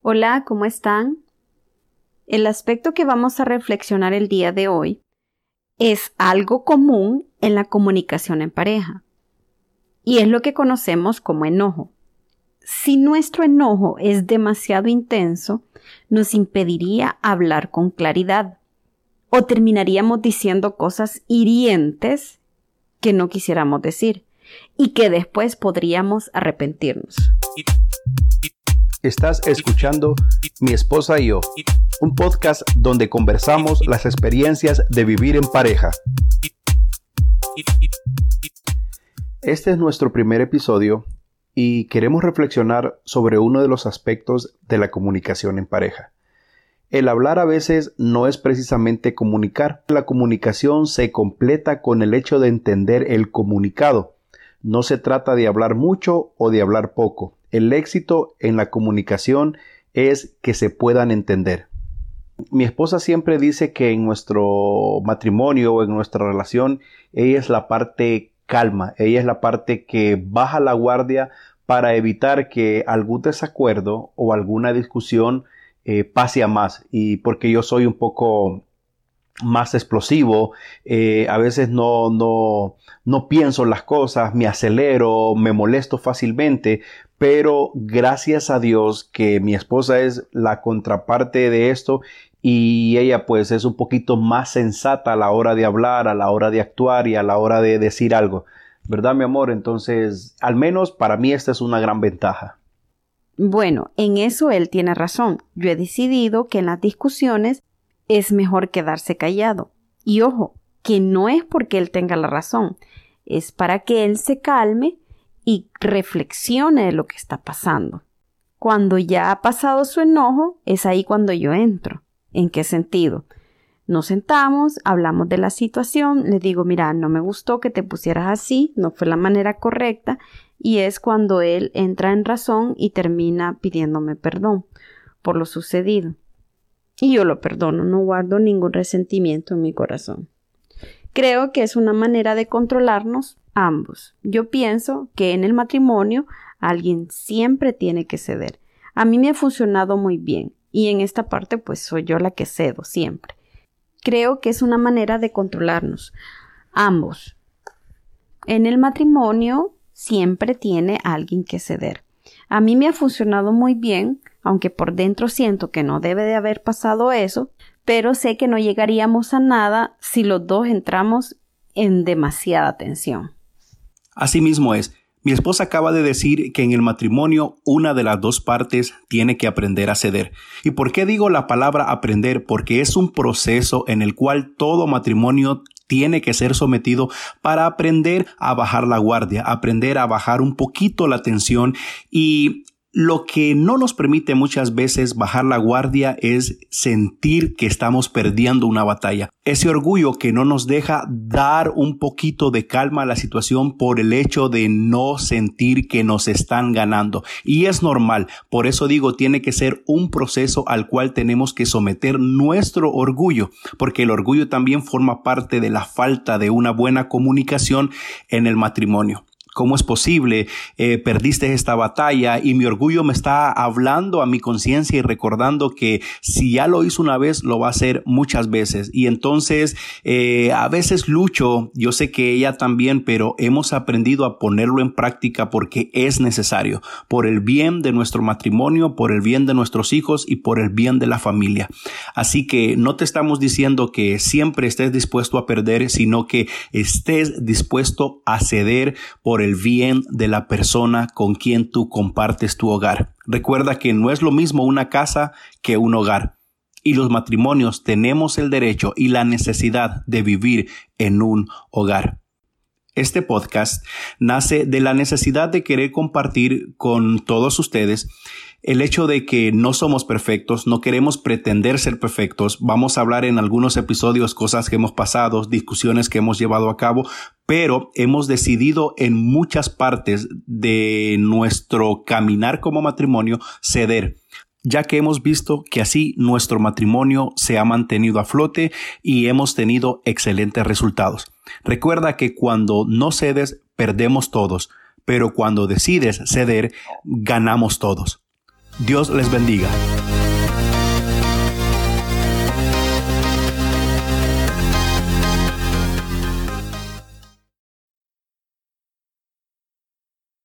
Hola, ¿cómo están? El aspecto que vamos a reflexionar el día de hoy es algo común en la comunicación en pareja y es lo que conocemos como enojo. Si nuestro enojo es demasiado intenso, nos impediría hablar con claridad o terminaríamos diciendo cosas hirientes que no quisiéramos decir y que después podríamos arrepentirnos. Estás escuchando Mi esposa y yo, un podcast donde conversamos las experiencias de vivir en pareja. Este es nuestro primer episodio y queremos reflexionar sobre uno de los aspectos de la comunicación en pareja. El hablar a veces no es precisamente comunicar. La comunicación se completa con el hecho de entender el comunicado. No se trata de hablar mucho o de hablar poco. El éxito en la comunicación es que se puedan entender. Mi esposa siempre dice que en nuestro matrimonio o en nuestra relación ella es la parte calma, ella es la parte que baja la guardia para evitar que algún desacuerdo o alguna discusión eh, pase a más y porque yo soy un poco más explosivo, eh, a veces no, no, no pienso las cosas, me acelero, me molesto fácilmente, pero gracias a Dios que mi esposa es la contraparte de esto y ella pues es un poquito más sensata a la hora de hablar, a la hora de actuar y a la hora de decir algo. ¿Verdad, mi amor? Entonces, al menos para mí esta es una gran ventaja. Bueno, en eso él tiene razón. Yo he decidido que en las discusiones es mejor quedarse callado. Y ojo, que no es porque él tenga la razón, es para que él se calme y reflexione de lo que está pasando. Cuando ya ha pasado su enojo, es ahí cuando yo entro. ¿En qué sentido? Nos sentamos, hablamos de la situación, le digo, mira, no me gustó que te pusieras así, no fue la manera correcta, y es cuando él entra en razón y termina pidiéndome perdón por lo sucedido. Y yo lo perdono, no guardo ningún resentimiento en mi corazón. Creo que es una manera de controlarnos ambos. Yo pienso que en el matrimonio alguien siempre tiene que ceder. A mí me ha funcionado muy bien y en esta parte pues soy yo la que cedo siempre. Creo que es una manera de controlarnos ambos. En el matrimonio siempre tiene alguien que ceder. A mí me ha funcionado muy bien, aunque por dentro siento que no debe de haber pasado eso, pero sé que no llegaríamos a nada si los dos entramos en demasiada tensión. Así mismo es. Mi esposa acaba de decir que en el matrimonio una de las dos partes tiene que aprender a ceder. ¿Y por qué digo la palabra aprender? Porque es un proceso en el cual todo matrimonio tiene que ser sometido para aprender a bajar la guardia, aprender a bajar un poquito la tensión y lo que no nos permite muchas veces bajar la guardia es sentir que estamos perdiendo una batalla. Ese orgullo que no nos deja dar un poquito de calma a la situación por el hecho de no sentir que nos están ganando. Y es normal. Por eso digo, tiene que ser un proceso al cual tenemos que someter nuestro orgullo, porque el orgullo también forma parte de la falta de una buena comunicación en el matrimonio. ¿Cómo es posible? Eh, perdiste esta batalla y mi orgullo me está hablando a mi conciencia y recordando que si ya lo hizo una vez, lo va a hacer muchas veces. Y entonces eh, a veces lucho, yo sé que ella también, pero hemos aprendido a ponerlo en práctica porque es necesario, por el bien de nuestro matrimonio, por el bien de nuestros hijos y por el bien de la familia. Así que no te estamos diciendo que siempre estés dispuesto a perder, sino que estés dispuesto a ceder por el el bien de la persona con quien tú compartes tu hogar. Recuerda que no es lo mismo una casa que un hogar. Y los matrimonios tenemos el derecho y la necesidad de vivir en un hogar. Este podcast nace de la necesidad de querer compartir con todos ustedes el hecho de que no somos perfectos, no queremos pretender ser perfectos. Vamos a hablar en algunos episodios cosas que hemos pasado, discusiones que hemos llevado a cabo, pero hemos decidido en muchas partes de nuestro caminar como matrimonio ceder ya que hemos visto que así nuestro matrimonio se ha mantenido a flote y hemos tenido excelentes resultados. Recuerda que cuando no cedes, perdemos todos, pero cuando decides ceder, ganamos todos. Dios les bendiga.